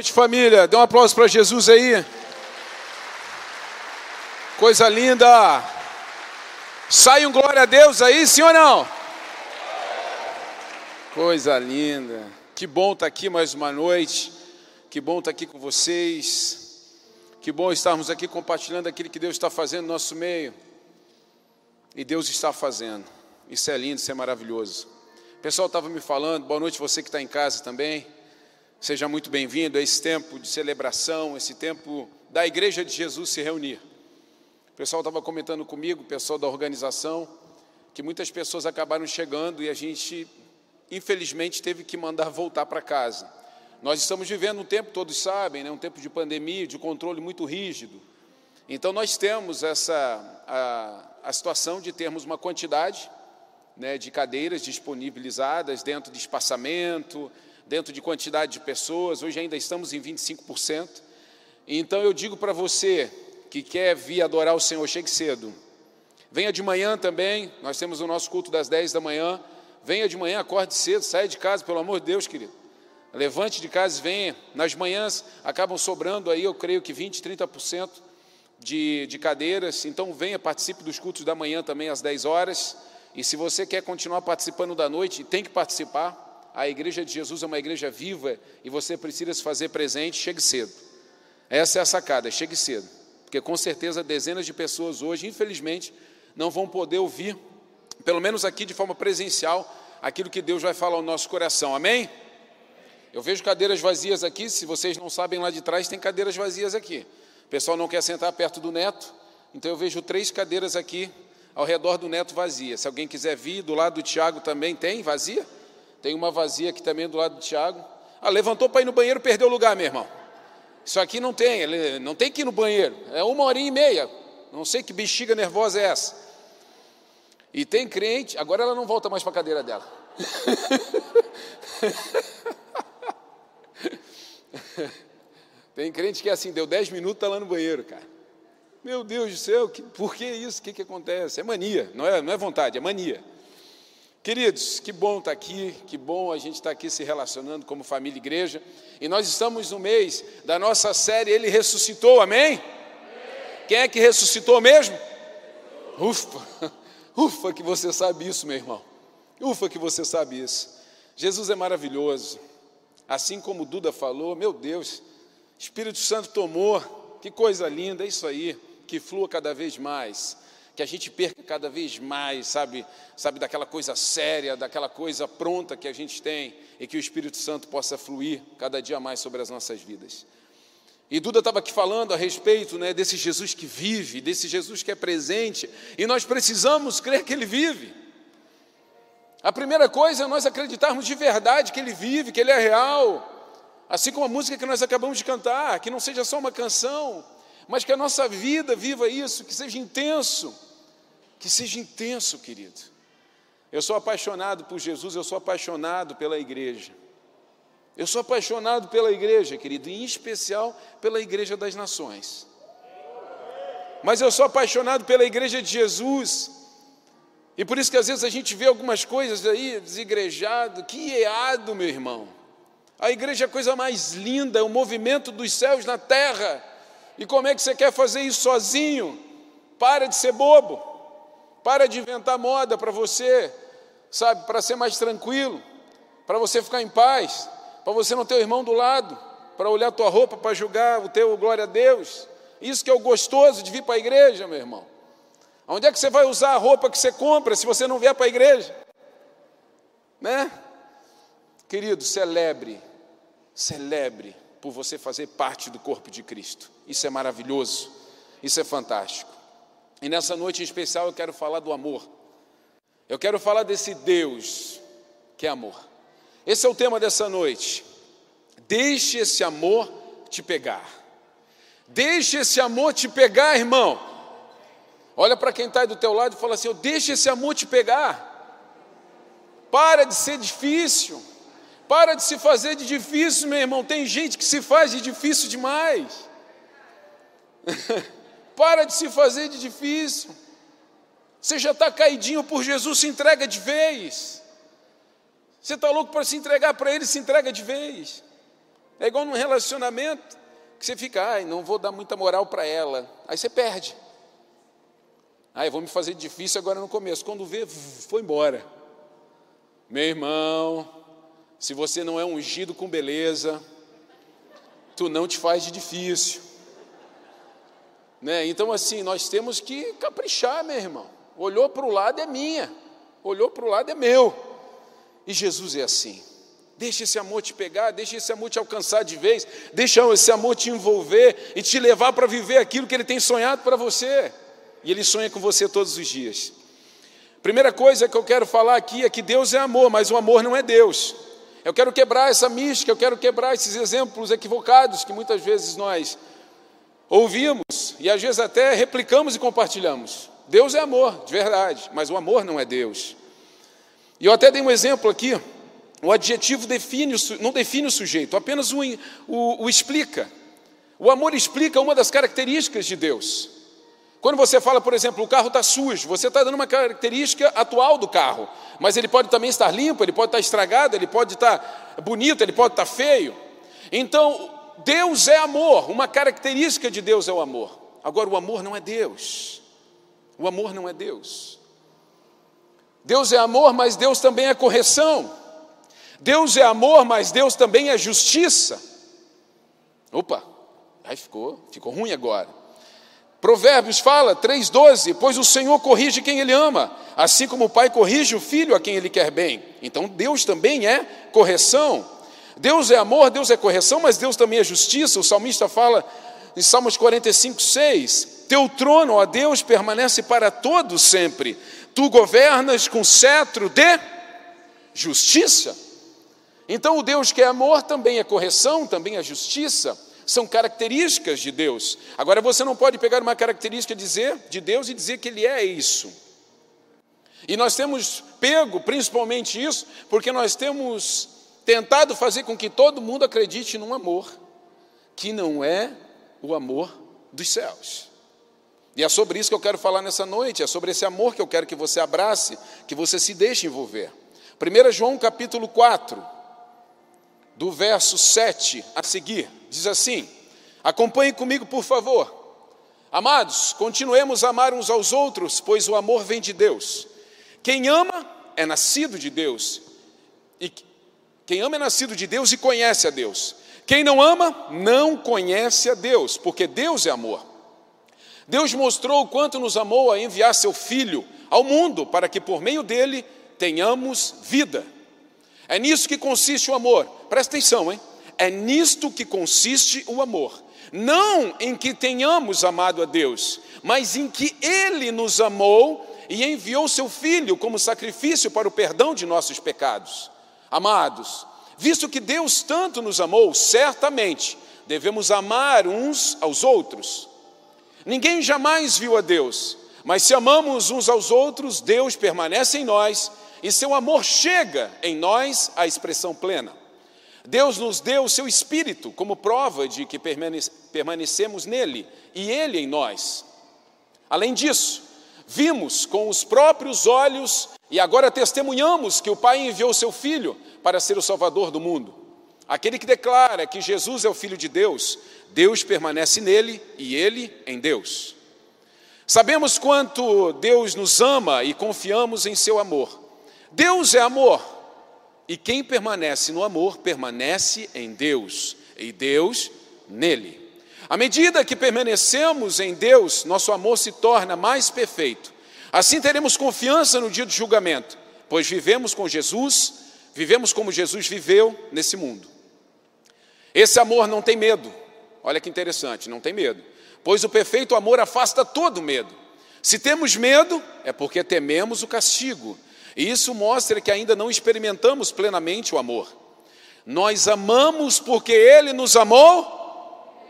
noite, família. Dê um aplauso para Jesus aí. Coisa linda. Sai um glória a Deus aí, sim ou não? Coisa linda. Que bom estar aqui mais uma noite. Que bom estar aqui com vocês. Que bom estarmos aqui compartilhando aquilo que Deus está fazendo no nosso meio. E Deus está fazendo. Isso é lindo, isso é maravilhoso. O pessoal estava me falando, boa noite você que está em casa também. Seja muito bem-vindo a esse tempo de celebração, esse tempo da Igreja de Jesus se reunir. O pessoal estava comentando comigo, o pessoal da organização, que muitas pessoas acabaram chegando e a gente, infelizmente, teve que mandar voltar para casa. Nós estamos vivendo um tempo, todos sabem, né, um tempo de pandemia, de controle muito rígido. Então, nós temos essa a, a situação de termos uma quantidade né, de cadeiras disponibilizadas dentro de espaçamento, dentro de quantidade de pessoas. Hoje ainda estamos em 25%. Então eu digo para você que quer vir adorar o Senhor, chegue cedo. Venha de manhã também, nós temos o nosso culto das 10 da manhã. Venha de manhã, acorde cedo, saia de casa, pelo amor de Deus, querido. Levante de casa e venha. Nas manhãs acabam sobrando aí, eu creio que 20, 30% de, de cadeiras. Então venha, participe dos cultos da manhã também às 10 horas. E se você quer continuar participando da noite, tem que participar. A igreja de Jesus é uma igreja viva e você precisa se fazer presente, chegue cedo. Essa é a sacada, chegue cedo. Porque com certeza dezenas de pessoas hoje, infelizmente, não vão poder ouvir, pelo menos aqui de forma presencial, aquilo que Deus vai falar ao nosso coração. Amém? Eu vejo cadeiras vazias aqui, se vocês não sabem, lá de trás tem cadeiras vazias aqui. O pessoal não quer sentar perto do neto, então eu vejo três cadeiras aqui ao redor do neto vazia. Se alguém quiser vir, do lado do Tiago também tem vazia? Tem uma vazia aqui também do lado do Tiago. Ah, levantou para ir no banheiro, perdeu o lugar, meu irmão. Isso aqui não tem, não tem que ir no banheiro. É uma horinha e meia. Não sei que bexiga nervosa é essa. E tem crente, agora ela não volta mais para a cadeira dela. tem crente que é assim, deu 10 minutos, está lá no banheiro, cara. Meu Deus do céu, que, por que isso? O que, que acontece? É mania, não é, não é vontade, é mania. Queridos, que bom estar aqui, que bom a gente estar aqui se relacionando como família e igreja. E nós estamos no mês da nossa série Ele Ressuscitou, amém? amém. Quem é que ressuscitou mesmo? Ufa, ufa que você sabe isso, meu irmão. Ufa que você sabe isso. Jesus é maravilhoso. Assim como Duda falou, meu Deus, Espírito Santo tomou, que coisa linda, é isso aí que flua cada vez mais, que a gente perca cada vez mais, sabe, sabe daquela coisa séria, daquela coisa pronta que a gente tem e que o Espírito Santo possa fluir cada dia mais sobre as nossas vidas. E Duda estava aqui falando a respeito né, desse Jesus que vive, desse Jesus que é presente, e nós precisamos crer que Ele vive. A primeira coisa é nós acreditarmos de verdade que Ele vive, que Ele é real, assim como a música que nós acabamos de cantar, que não seja só uma canção, mas que a nossa vida viva isso, que seja intenso, que seja intenso, querido. Eu sou apaixonado por Jesus, eu sou apaixonado pela igreja. Eu sou apaixonado pela igreja, querido, em especial pela igreja das nações. Mas eu sou apaixonado pela igreja de Jesus. E por isso que às vezes a gente vê algumas coisas aí desigrejado, que eado, meu irmão. A igreja é a coisa mais linda, é o movimento dos céus na terra. E como é que você quer fazer isso sozinho? Para de ser bobo. Para de inventar moda para você, sabe, para ser mais tranquilo, para você ficar em paz, para você não ter o irmão do lado, para olhar a tua roupa, para julgar o teu glória a Deus. Isso que é o gostoso de vir para a igreja, meu irmão. Onde é que você vai usar a roupa que você compra se você não vier para a igreja? Né? Querido, celebre, celebre por você fazer parte do corpo de Cristo. Isso é maravilhoso, isso é fantástico. E nessa noite em especial eu quero falar do amor. Eu quero falar desse Deus que é amor. Esse é o tema dessa noite. Deixe esse amor te pegar. Deixe esse amor te pegar, irmão. Olha para quem está aí do teu lado e fala assim: deixe esse amor te pegar. Para de ser difícil. Para de se fazer de difícil, meu irmão. Tem gente que se faz de difícil demais. Para de se fazer de difícil. Você já está caidinho por Jesus, se entrega de vez. Você está louco para se entregar para Ele, se entrega de vez. É igual num relacionamento que você fica, ai, não vou dar muita moral para ela. Aí você perde. Ai, vou me fazer difícil agora no começo. Quando vê, foi embora. Meu irmão, se você não é ungido com beleza, tu não te faz de difícil. Né? Então, assim, nós temos que caprichar, meu irmão. Olhou para o lado é minha, olhou para o lado é meu. E Jesus é assim. Deixa esse amor te pegar, deixa esse amor te alcançar de vez, deixa esse amor te envolver e te levar para viver aquilo que ele tem sonhado para você. E ele sonha com você todos os dias. Primeira coisa que eu quero falar aqui é que Deus é amor, mas o amor não é Deus. Eu quero quebrar essa mística, eu quero quebrar esses exemplos equivocados que muitas vezes nós ouvimos e às vezes até replicamos e compartilhamos. Deus é amor, de verdade, mas o amor não é Deus. E eu até dei um exemplo aqui o adjetivo define, não define o sujeito, apenas o, o, o explica. O amor explica uma das características de Deus. Quando você fala, por exemplo, o carro está sujo, você está dando uma característica atual do carro, mas ele pode também estar limpo, ele pode estar estragado, ele pode estar bonito, ele pode estar feio. Então, Deus é amor, uma característica de Deus é o amor. Agora, o amor não é Deus. O amor não é Deus. Deus é amor, mas Deus também é correção. Deus é amor, mas Deus também é justiça. Opa, aí ficou, ficou ruim agora. Provérbios fala 3,12: Pois o Senhor corrige quem Ele ama, assim como o pai corrige o filho a quem Ele quer bem. Então Deus também é correção. Deus é amor, Deus é correção, mas Deus também é justiça. O salmista fala em Salmos 45, 6: Teu trono, ó Deus, permanece para todos sempre. Tu governas com cetro de justiça. Então, o Deus que é amor também é correção, também é justiça, são características de Deus. Agora, você não pode pegar uma característica dizer, de Deus e dizer que Ele é isso. E nós temos pego principalmente isso, porque nós temos tentado fazer com que todo mundo acredite num amor que não é o amor dos céus. E é sobre isso que eu quero falar nessa noite, é sobre esse amor que eu quero que você abrace, que você se deixe envolver. 1 João capítulo 4, do verso 7 a seguir, diz assim: acompanhe comigo, por favor. Amados, continuemos a amar uns aos outros, pois o amor vem de Deus. Quem ama é nascido de Deus. E quem ama é nascido de Deus e conhece a Deus. Quem não ama não conhece a Deus, porque Deus é amor. Deus mostrou o quanto nos amou a enviar seu filho ao mundo para que por meio dele tenhamos vida. É nisso que consiste o amor. Presta atenção, hein? É nisto que consiste o amor. Não em que tenhamos amado a Deus, mas em que Ele nos amou e enviou seu Filho como sacrifício para o perdão de nossos pecados. Amados, visto que Deus tanto nos amou, certamente devemos amar uns aos outros. Ninguém jamais viu a Deus, mas se amamos uns aos outros, Deus permanece em nós e seu amor chega em nós à expressão plena. Deus nos deu o seu Espírito como prova de que permanecemos nele e ele em nós. Além disso, vimos com os próprios olhos e agora testemunhamos que o Pai enviou seu Filho para ser o Salvador do mundo. Aquele que declara que Jesus é o Filho de Deus, Deus permanece nele e ele em Deus. Sabemos quanto Deus nos ama e confiamos em seu amor. Deus é amor, e quem permanece no amor permanece em Deus, e Deus nele. À medida que permanecemos em Deus, nosso amor se torna mais perfeito. Assim teremos confiança no dia do julgamento, pois vivemos com Jesus, vivemos como Jesus viveu nesse mundo. Esse amor não tem medo, olha que interessante, não tem medo, pois o perfeito amor afasta todo medo. Se temos medo, é porque tememos o castigo e isso mostra que ainda não experimentamos plenamente o amor. Nós amamos porque Ele nos amou.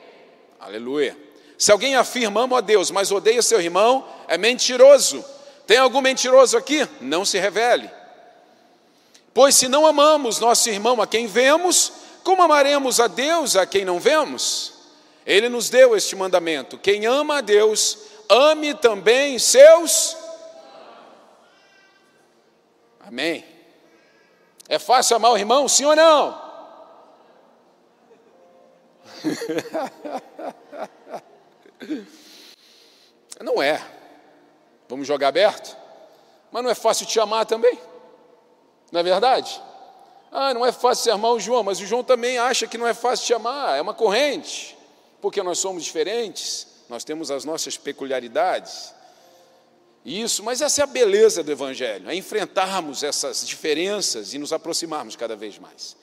Aleluia. Se alguém afirma amo a Deus, mas odeia seu irmão, é mentiroso. Tem algum mentiroso aqui? Não se revele. Pois se não amamos nosso irmão a quem vemos, como amaremos a Deus a quem não vemos? Ele nos deu este mandamento: quem ama a Deus, ame também seus Amém? É fácil amar o irmão, sim ou não? não é. Vamos jogar aberto? Mas não é fácil te amar também? Não é verdade? Ah, não é fácil ser amar o João, mas o João também acha que não é fácil te amar, é uma corrente, porque nós somos diferentes, nós temos as nossas peculiaridades. Isso, mas essa é a beleza do Evangelho, é enfrentarmos essas diferenças e nos aproximarmos cada vez mais.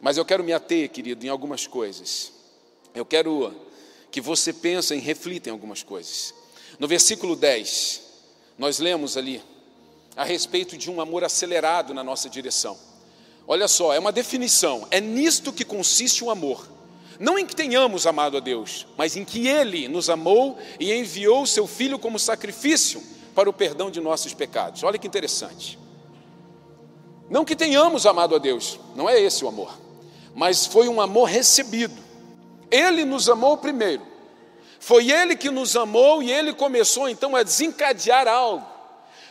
Mas eu quero me ater, querido, em algumas coisas. Eu quero que você pense e reflita em algumas coisas. No versículo 10, nós lemos ali a respeito de um amor acelerado na nossa direção. Olha só, é uma definição, é nisto que consiste o amor. Não em que tenhamos amado a Deus, mas em que Ele nos amou e enviou o Seu Filho como sacrifício para o perdão de nossos pecados. Olha que interessante. Não que tenhamos amado a Deus, não é esse o amor, mas foi um amor recebido. Ele nos amou primeiro. Foi Ele que nos amou e Ele começou então a desencadear algo.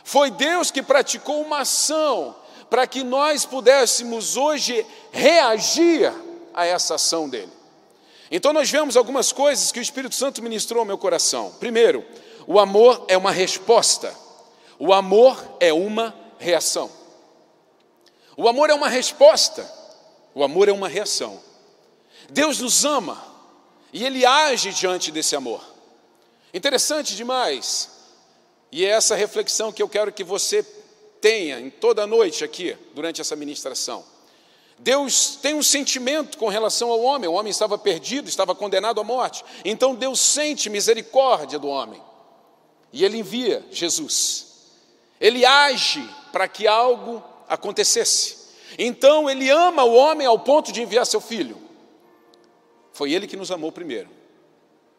Foi Deus que praticou uma ação para que nós pudéssemos hoje reagir a essa ação dele. Então nós vemos algumas coisas que o Espírito Santo ministrou ao meu coração. Primeiro, o amor é uma resposta, o amor é uma reação. O amor é uma resposta, o amor é uma reação. Deus nos ama e Ele age diante desse amor. Interessante demais, e é essa reflexão que eu quero que você tenha em toda a noite aqui, durante essa ministração. Deus tem um sentimento com relação ao homem, o homem estava perdido, estava condenado à morte, então Deus sente misericórdia do homem. E ele envia Jesus. Ele age para que algo acontecesse. Então ele ama o homem ao ponto de enviar seu filho. Foi ele que nos amou primeiro.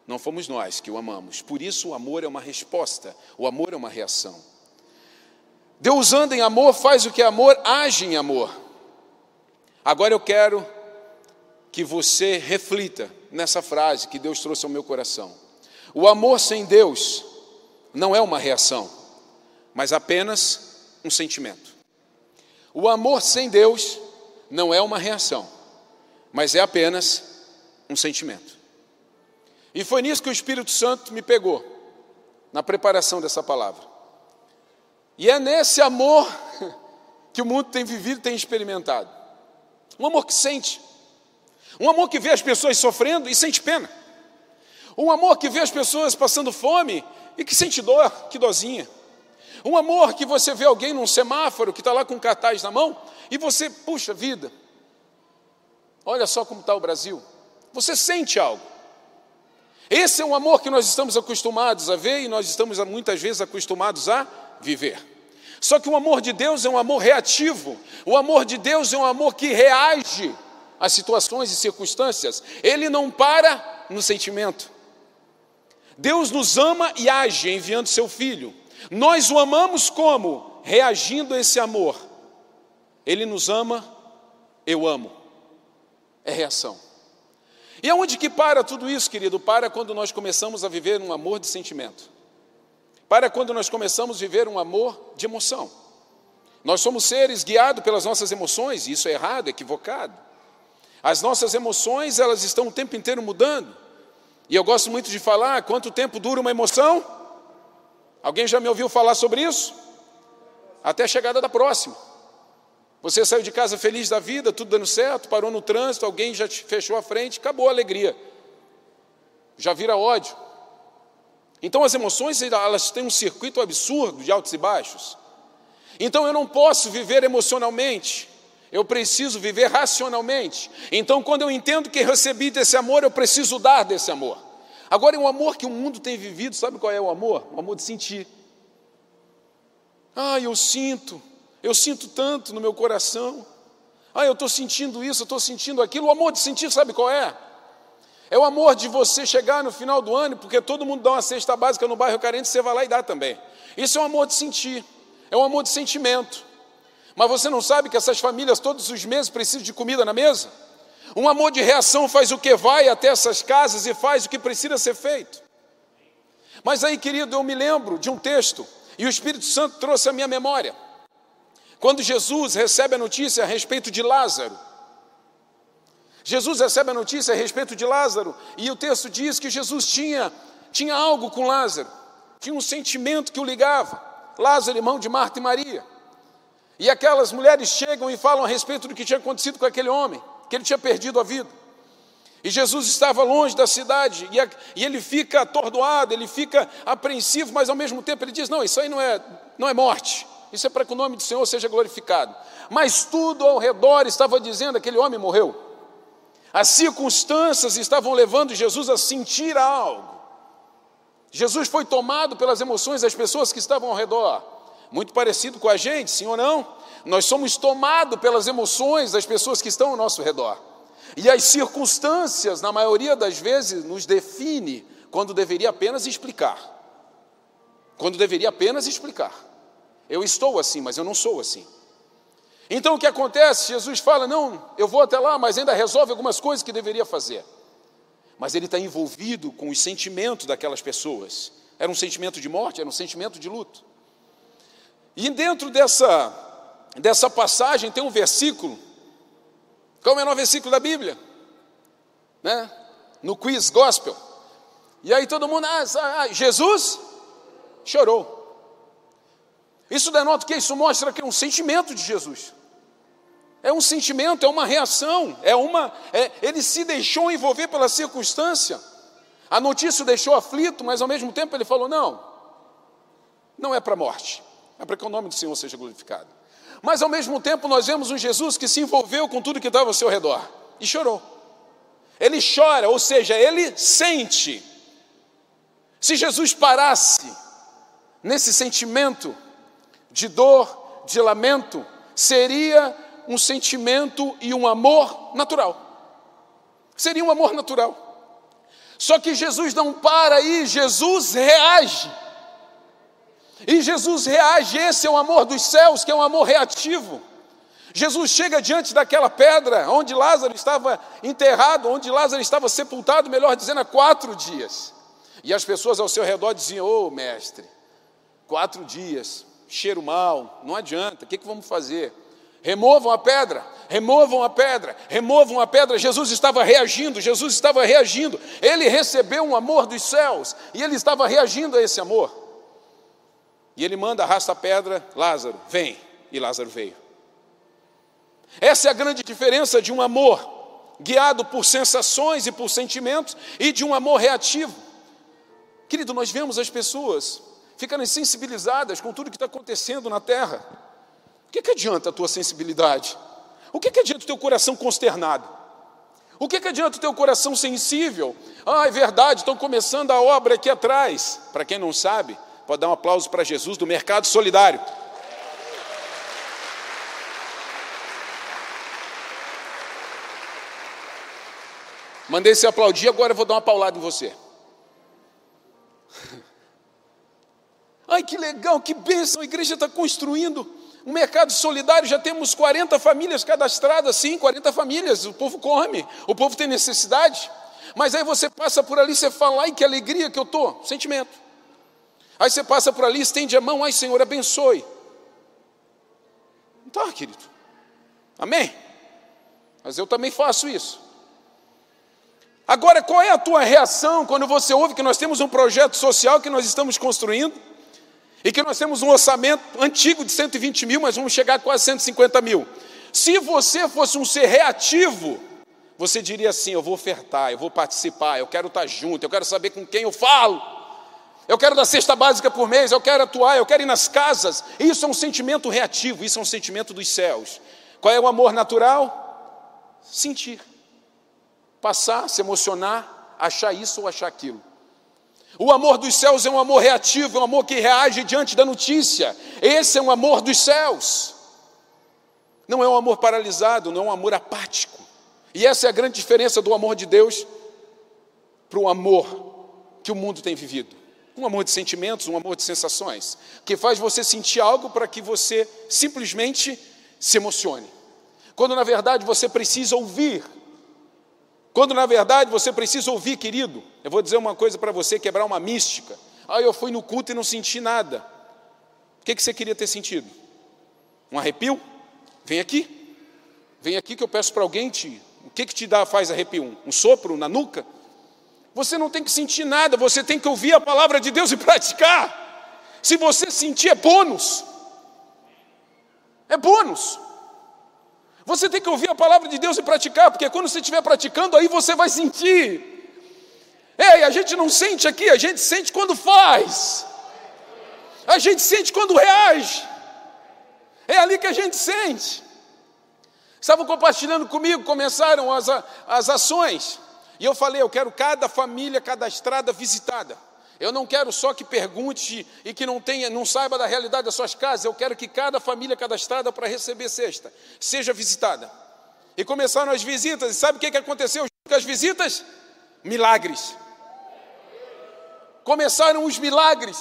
Não fomos nós que o amamos. Por isso o amor é uma resposta, o amor é uma reação. Deus anda em amor, faz o que é amor, age em amor. Agora eu quero que você reflita nessa frase que Deus trouxe ao meu coração. O amor sem Deus não é uma reação, mas apenas um sentimento. O amor sem Deus não é uma reação, mas é apenas um sentimento. E foi nisso que o Espírito Santo me pegou, na preparação dessa palavra. E é nesse amor que o mundo tem vivido, tem experimentado. Um amor que sente, um amor que vê as pessoas sofrendo e sente pena. Um amor que vê as pessoas passando fome e que sente dor, que dozinha. Um amor que você vê alguém num semáforo que está lá com um cartaz na mão e você, puxa vida, olha só como está o Brasil. Você sente algo. Esse é um amor que nós estamos acostumados a ver e nós estamos muitas vezes acostumados a viver. Só que o amor de Deus é um amor reativo, o amor de Deus é um amor que reage às situações e circunstâncias, ele não para no sentimento, Deus nos ama e age enviando seu filho. Nós o amamos como? Reagindo a esse amor. Ele nos ama, eu amo. É reação. E aonde que para tudo isso, querido? Para quando nós começamos a viver um amor de sentimento. Para quando nós começamos a viver um amor de emoção. Nós somos seres guiados pelas nossas emoções, e isso é errado, é equivocado. As nossas emoções, elas estão o tempo inteiro mudando. E eu gosto muito de falar quanto tempo dura uma emoção. Alguém já me ouviu falar sobre isso? Até a chegada da próxima. Você saiu de casa feliz da vida, tudo dando certo, parou no trânsito, alguém já te fechou a frente, acabou a alegria. Já vira ódio. Então as emoções, elas têm um circuito absurdo de altos e baixos. Então eu não posso viver emocionalmente, eu preciso viver racionalmente. Então, quando eu entendo que recebi desse amor, eu preciso dar desse amor. Agora, o amor que o mundo tem vivido, sabe qual é o amor? O amor de sentir. Ah, eu sinto, eu sinto tanto no meu coração. Ah, eu estou sentindo isso, eu estou sentindo aquilo. O amor de sentir, sabe qual é? É o amor de você chegar no final do ano, porque todo mundo dá uma cesta básica no bairro carente, você vai lá e dá também. Isso é um amor de sentir, é um amor de sentimento. Mas você não sabe que essas famílias todos os meses precisam de comida na mesa? Um amor de reação faz o que vai até essas casas e faz o que precisa ser feito. Mas aí, querido, eu me lembro de um texto, e o Espírito Santo trouxe a minha memória. Quando Jesus recebe a notícia a respeito de Lázaro. Jesus recebe a notícia a respeito de Lázaro, e o texto diz que Jesus tinha, tinha algo com Lázaro, tinha um sentimento que o ligava. Lázaro, irmão de Marta e Maria. E aquelas mulheres chegam e falam a respeito do que tinha acontecido com aquele homem, que ele tinha perdido a vida. E Jesus estava longe da cidade, e, a, e ele fica atordoado, ele fica apreensivo, mas ao mesmo tempo ele diz: Não, isso aí não é, não é morte, isso é para que o nome do Senhor seja glorificado. Mas tudo ao redor estava dizendo: que aquele homem morreu. As circunstâncias estavam levando Jesus a sentir algo. Jesus foi tomado pelas emoções das pessoas que estavam ao redor. Muito parecido com a gente, sim ou não? Nós somos tomados pelas emoções das pessoas que estão ao nosso redor. E as circunstâncias, na maioria das vezes, nos define quando deveria apenas explicar. Quando deveria apenas explicar. Eu estou assim, mas eu não sou assim. Então o que acontece? Jesus fala: Não, eu vou até lá, mas ainda resolve algumas coisas que deveria fazer. Mas ele está envolvido com os sentimentos daquelas pessoas. Era um sentimento de morte, era um sentimento de luto. E dentro dessa, dessa passagem tem um versículo. Qual é o menor versículo da Bíblia? Né? No quiz gospel. E aí todo mundo, ah, ah, Jesus chorou. Isso denota que isso mostra que é um sentimento de Jesus. É um sentimento, é uma reação, é uma. É, ele se deixou envolver pela circunstância. A notícia o deixou aflito, mas ao mesmo tempo ele falou: não, não é para a morte é para que o nome do Senhor seja glorificado. Mas ao mesmo tempo nós vemos um Jesus que se envolveu com tudo que estava ao seu redor e chorou. Ele chora, ou seja, ele sente. Se Jesus parasse nesse sentimento de dor, de lamento, seria um sentimento e um amor natural. Seria um amor natural. Só que Jesus não para aí, Jesus reage. E Jesus reage, esse é o amor dos céus, que é um amor reativo. Jesus chega diante daquela pedra onde Lázaro estava enterrado, onde Lázaro estava sepultado, melhor dizendo, há quatro dias. E as pessoas ao seu redor diziam: Ô oh, mestre, quatro dias, cheiro mal, não adianta, o que, que vamos fazer? Removam a pedra, removam a pedra, removam a pedra. Jesus estava reagindo, Jesus estava reagindo. Ele recebeu um amor dos céus e ele estava reagindo a esse amor. E ele manda, arrasta a pedra, Lázaro, vem. E Lázaro veio. Essa é a grande diferença de um amor guiado por sensações e por sentimentos e de um amor reativo. Querido, nós vemos as pessoas ficando sensibilizadas com tudo que está acontecendo na terra. O que, que adianta a tua sensibilidade? O que, que adianta o teu coração consternado? O que, que adianta o teu coração sensível? Ah, é verdade, estão começando a obra aqui atrás. Para quem não sabe, Pode dar um aplauso para Jesus do Mercado Solidário. Mandei você aplaudir, agora eu vou dar uma paulada em você. Ai, que legal, que bênção, a igreja está construindo um mercado solidário, já temos 40 famílias cadastradas, sim, 40 famílias, o povo come, o povo tem necessidade. Mas aí você passa por ali, você fala, ai que alegria que eu estou, sentimento. Aí você passa por ali, estende a mão, ai Senhor, abençoe. Tá, querido. Amém? Mas eu também faço isso. Agora, qual é a tua reação quando você ouve que nós temos um projeto social que nós estamos construindo e que nós temos um orçamento antigo de 120 mil, mas vamos chegar a quase 150 mil? Se você fosse um ser reativo, você diria assim: Eu vou ofertar, eu vou participar, eu quero estar junto, eu quero saber com quem eu falo. Eu quero dar cesta básica por mês, eu quero atuar, eu quero ir nas casas. Isso é um sentimento reativo, isso é um sentimento dos céus. Qual é o amor natural? Sentir. Passar, se emocionar, achar isso ou achar aquilo. O amor dos céus é um amor reativo, é um amor que reage diante da notícia. Esse é um amor dos céus. Não é um amor paralisado, não é um amor apático. E essa é a grande diferença do amor de Deus para o amor que o mundo tem vivido um amor de sentimentos, um amor de sensações, que faz você sentir algo para que você simplesmente se emocione. Quando na verdade você precisa ouvir. Quando na verdade você precisa ouvir, querido. Eu vou dizer uma coisa para você, quebrar uma mística. Ah, eu fui no culto e não senti nada. O que, que você queria ter sentido? Um arrepio? Vem aqui. Vem aqui que eu peço para alguém te que, que te dá, faz arrepio? Um sopro na nuca? Você não tem que sentir nada, você tem que ouvir a palavra de Deus e praticar. Se você sentir, é bônus. É bônus. Você tem que ouvir a palavra de Deus e praticar, porque quando você estiver praticando, aí você vai sentir. É, a gente não sente aqui, a gente sente quando faz. A gente sente quando reage. É ali que a gente sente. Estavam compartilhando comigo, começaram as, as ações. E eu falei, eu quero cada família cadastrada visitada. Eu não quero só que pergunte e que não tenha, não saiba da realidade das suas casas. Eu quero que cada família cadastrada para receber cesta seja visitada. E começaram as visitas. E sabe o que, que aconteceu com as visitas? Milagres. Começaram os milagres.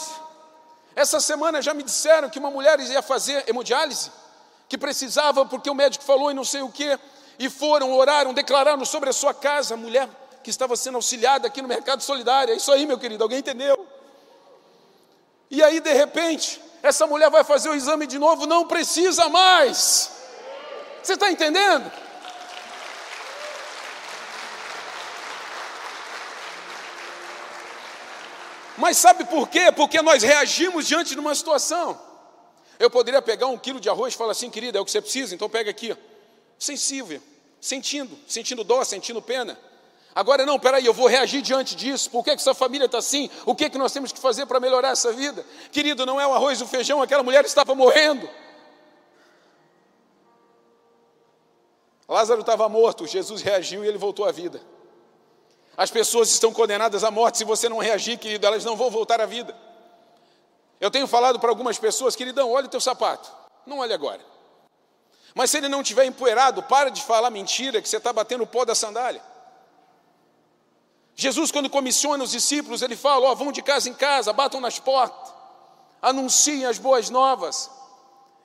Essa semana já me disseram que uma mulher ia fazer hemodiálise, que precisava porque o médico falou e não sei o que, e foram, oraram, declararam sobre a sua casa, a mulher que estava sendo auxiliada aqui no mercado solidário. É isso aí, meu querido, alguém entendeu? E aí, de repente, essa mulher vai fazer o exame de novo, não precisa mais. Você está entendendo? Mas sabe por quê? Porque nós reagimos diante de uma situação. Eu poderia pegar um quilo de arroz e falar assim, querida, é o que você precisa, então pega aqui. Sensível, sentindo, sentindo dó, sentindo pena. Agora não, peraí, eu vou reagir diante disso. Por que, que essa família está assim? O que, que nós temos que fazer para melhorar essa vida? Querido, não é o arroz e o feijão, aquela mulher estava morrendo. Lázaro estava morto, Jesus reagiu e ele voltou à vida. As pessoas estão condenadas à morte. Se você não reagir, querido, elas não vão voltar à vida. Eu tenho falado para algumas pessoas, queridão, olha o teu sapato. Não olhe agora. Mas se ele não tiver empoeirado, para de falar mentira, que você está batendo o pó da sandália. Jesus, quando comissiona os discípulos, ele fala: ó, vão de casa em casa, batam nas portas, anunciem as boas novas.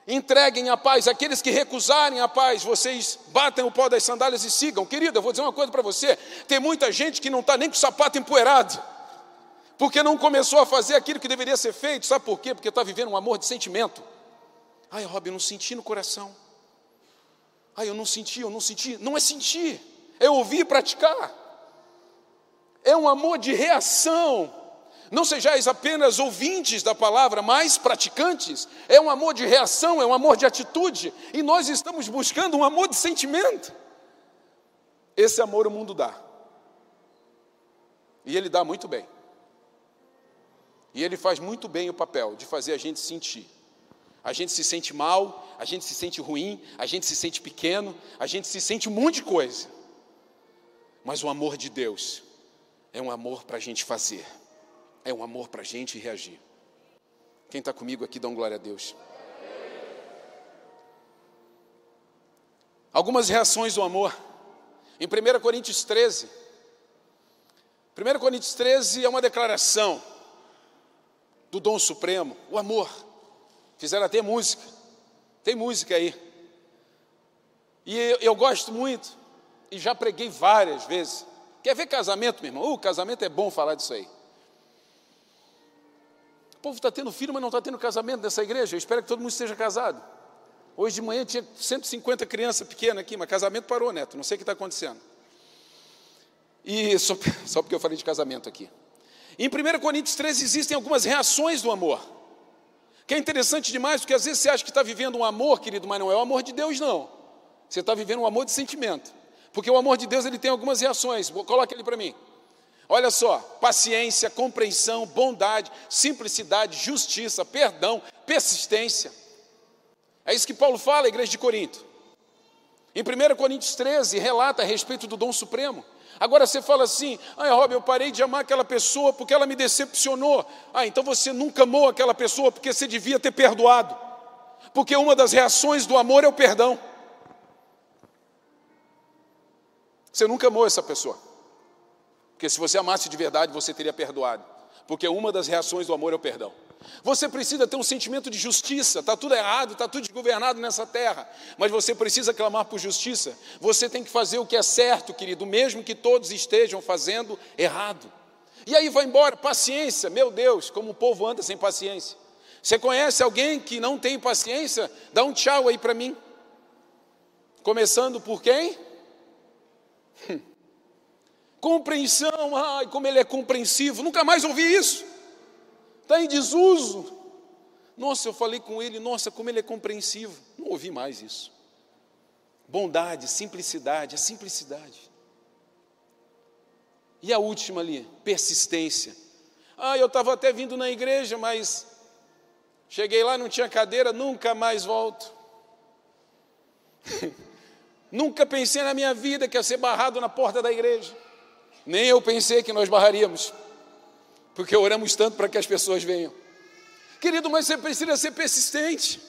Entreguem a paz. Aqueles que recusarem a paz, vocês batem o pó das sandálias e sigam. Querida, eu vou dizer uma coisa para você: tem muita gente que não está nem com o sapato empoeirado, porque não começou a fazer aquilo que deveria ser feito. Sabe por quê? Porque está vivendo um amor de sentimento. Ai, Rob, eu não senti no coração. Ai, eu não senti, eu não senti. Não é sentir, é ouvir e praticar. É um amor de reação não sejais apenas ouvintes da palavra, mas praticantes. É um amor de reação, é um amor de atitude. E nós estamos buscando um amor de sentimento. Esse amor o mundo dá. E ele dá muito bem. E ele faz muito bem o papel de fazer a gente sentir. A gente se sente mal, a gente se sente ruim, a gente se sente pequeno, a gente se sente um monte de coisa. Mas o amor de Deus é um amor para a gente fazer é um amor para a gente reagir. Quem está comigo aqui, dá um glória a Deus. Algumas reações do amor. Em 1 Coríntios 13. 1 Coríntios 13 é uma declaração do dom supremo, o amor. Fizeram até música. Tem música aí. E eu, eu gosto muito, e já preguei várias vezes. Quer ver casamento, meu irmão? Uh, casamento é bom falar disso aí. O povo está tendo filho, mas não está tendo casamento nessa igreja. Eu espero que todo mundo esteja casado. Hoje de manhã tinha 150 crianças pequenas aqui, mas casamento parou, Neto. Não sei o que está acontecendo. E só, só porque eu falei de casamento aqui. Em 1 Coríntios 13 existem algumas reações do amor. Que é interessante demais, porque às vezes você acha que está vivendo um amor, querido, mas não é o amor de Deus, não. Você está vivendo um amor de sentimento. Porque o amor de Deus ele tem algumas reações. Coloque ele para mim. Olha só, paciência, compreensão, bondade, simplicidade, justiça, perdão, persistência. É isso que Paulo fala igreja de Corinto. Em 1 Coríntios 13, relata a respeito do dom supremo. Agora você fala assim: ah, Rob, eu parei de amar aquela pessoa porque ela me decepcionou. Ah, então você nunca amou aquela pessoa porque você devia ter perdoado. Porque uma das reações do amor é o perdão. Você nunca amou essa pessoa. Porque se você amasse de verdade, você teria perdoado. Porque uma das reações do amor é o perdão. Você precisa ter um sentimento de justiça. Está tudo errado, está tudo desgovernado nessa terra. Mas você precisa clamar por justiça. Você tem que fazer o que é certo, querido, mesmo que todos estejam fazendo errado. E aí vai embora, paciência. Meu Deus, como o povo anda sem paciência. Você conhece alguém que não tem paciência? Dá um tchau aí para mim. Começando por quem? Compreensão, ai, como ele é compreensivo, nunca mais ouvi isso. Está em desuso. Nossa, eu falei com ele, nossa, como ele é compreensivo. Não ouvi mais isso. Bondade, simplicidade, a simplicidade. E a última ali, persistência. Ah, eu estava até vindo na igreja, mas cheguei lá, não tinha cadeira, nunca mais volto. nunca pensei na minha vida que ia ser barrado na porta da igreja. Nem eu pensei que nós barraríamos, porque oramos tanto para que as pessoas venham. Querido, mas você precisa ser persistente.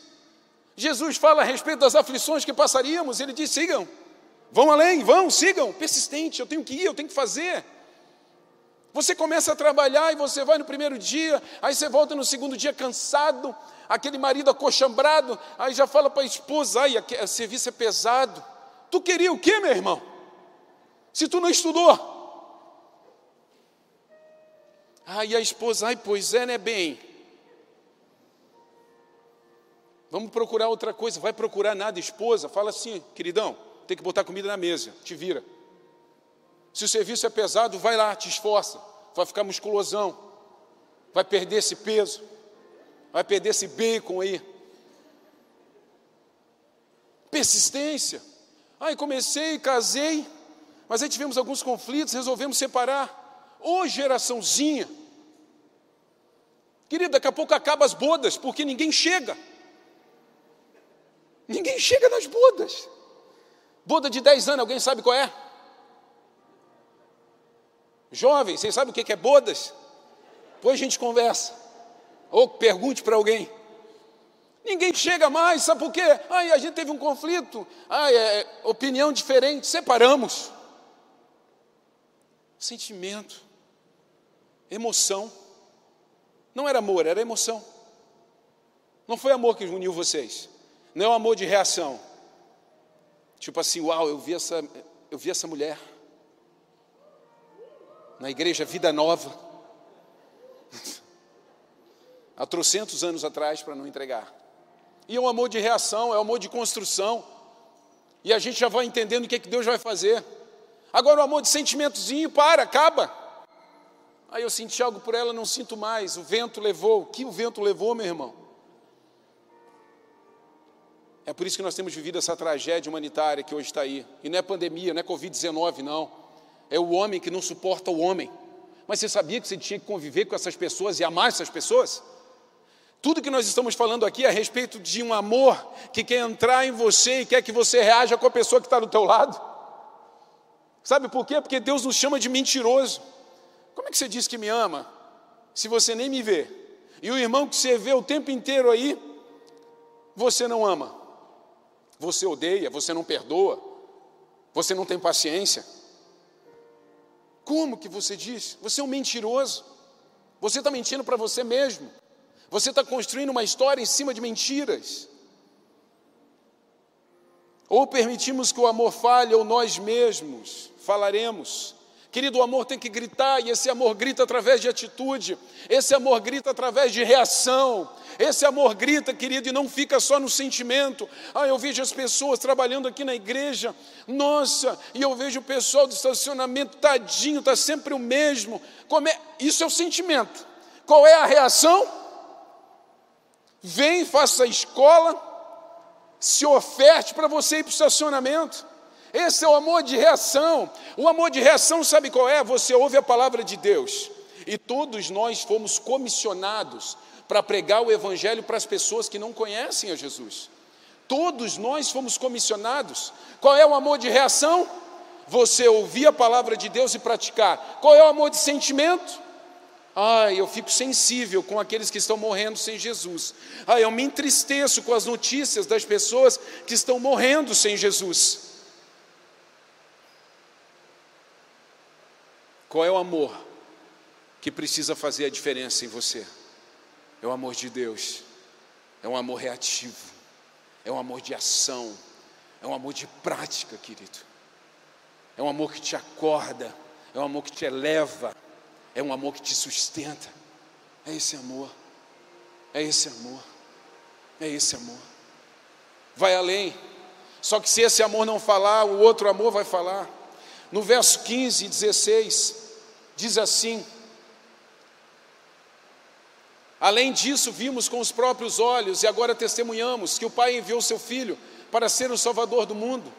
Jesus fala a respeito das aflições que passaríamos, ele diz: sigam, vão além, vão, sigam, persistente, eu tenho que ir, eu tenho que fazer. Você começa a trabalhar e você vai no primeiro dia, aí você volta no segundo dia cansado, aquele marido acochambrado, aí já fala para a esposa: ai, o serviço é pesado. Tu queria o quê, meu irmão? Se tu não estudou. Aí a esposa, ai, pois é, né, bem? Vamos procurar outra coisa. Vai procurar nada, esposa. Fala assim, queridão, tem que botar comida na mesa, te vira. Se o serviço é pesado, vai lá, te esforça, vai ficar musculosão, vai perder esse peso, vai perder esse bacon aí. Persistência. Aí comecei, casei, mas aí tivemos alguns conflitos, resolvemos separar. Ô geraçãozinha, querido, daqui a pouco acaba as bodas, porque ninguém chega. Ninguém chega nas bodas. Boda de 10 anos, alguém sabe qual é? Jovem, vocês sabem o que é bodas? Depois a gente conversa. Ou pergunte para alguém. Ninguém chega mais, sabe por quê? Ai, a gente teve um conflito, ai, é, opinião diferente, separamos. Sentimento, emoção. Não era amor, era emoção. Não foi amor que uniu vocês. Não é um amor de reação. Tipo assim, uau, eu vi essa, eu vi essa mulher na igreja Vida Nova, há trocentos anos atrás, para não entregar. E é um amor de reação, é um amor de construção. E a gente já vai entendendo o que, é que Deus vai fazer. Agora o amor de sentimentozinho, para, acaba. Aí eu senti algo por ela, não sinto mais. O vento levou. Que o vento levou, meu irmão? É por isso que nós temos vivido essa tragédia humanitária que hoje está aí. E não é pandemia, não é Covid-19, não é o homem que não suporta o homem. Mas você sabia que você tinha que conviver com essas pessoas e amar essas pessoas? Tudo que nós estamos falando aqui é a respeito de um amor que quer entrar em você e quer que você reaja com a pessoa que está do teu lado. Sabe por quê? Porque Deus nos chama de mentiroso. Como é que você diz que me ama se você nem me vê? E o irmão que você vê o tempo inteiro aí, você não ama. Você odeia, você não perdoa, você não tem paciência. Como que você diz? Você é um mentiroso. Você está mentindo para você mesmo. Você está construindo uma história em cima de mentiras. Ou permitimos que o amor falhe, ou nós mesmos falaremos. Querido, o amor tem que gritar, e esse amor grita através de atitude, esse amor grita através de reação, esse amor grita, querido, e não fica só no sentimento. Ah, eu vejo as pessoas trabalhando aqui na igreja, nossa, e eu vejo o pessoal do estacionamento, tadinho, está sempre o mesmo. É? Isso é o sentimento. Qual é a reação? Vem, faça a escola, se oferte para você ir para o estacionamento. Esse é o amor de reação. O amor de reação, sabe qual é? Você ouve a palavra de Deus. E todos nós fomos comissionados para pregar o Evangelho para as pessoas que não conhecem a Jesus. Todos nós fomos comissionados. Qual é o amor de reação? Você ouvir a palavra de Deus e praticar. Qual é o amor de sentimento? Ai, eu fico sensível com aqueles que estão morrendo sem Jesus. Ai, eu me entristeço com as notícias das pessoas que estão morrendo sem Jesus. Qual é o amor que precisa fazer a diferença em você? É o amor de Deus, é um amor reativo, é um amor de ação, é um amor de prática, querido. É um amor que te acorda, é um amor que te eleva, é um amor que te sustenta. É esse amor, é esse amor, é esse amor. Vai além. Só que se esse amor não falar, o outro amor vai falar. no verso 15 e 16, diz assim: Além disso, vimos com os próprios olhos e agora testemunhamos que o Pai enviou seu Filho para ser o Salvador do mundo.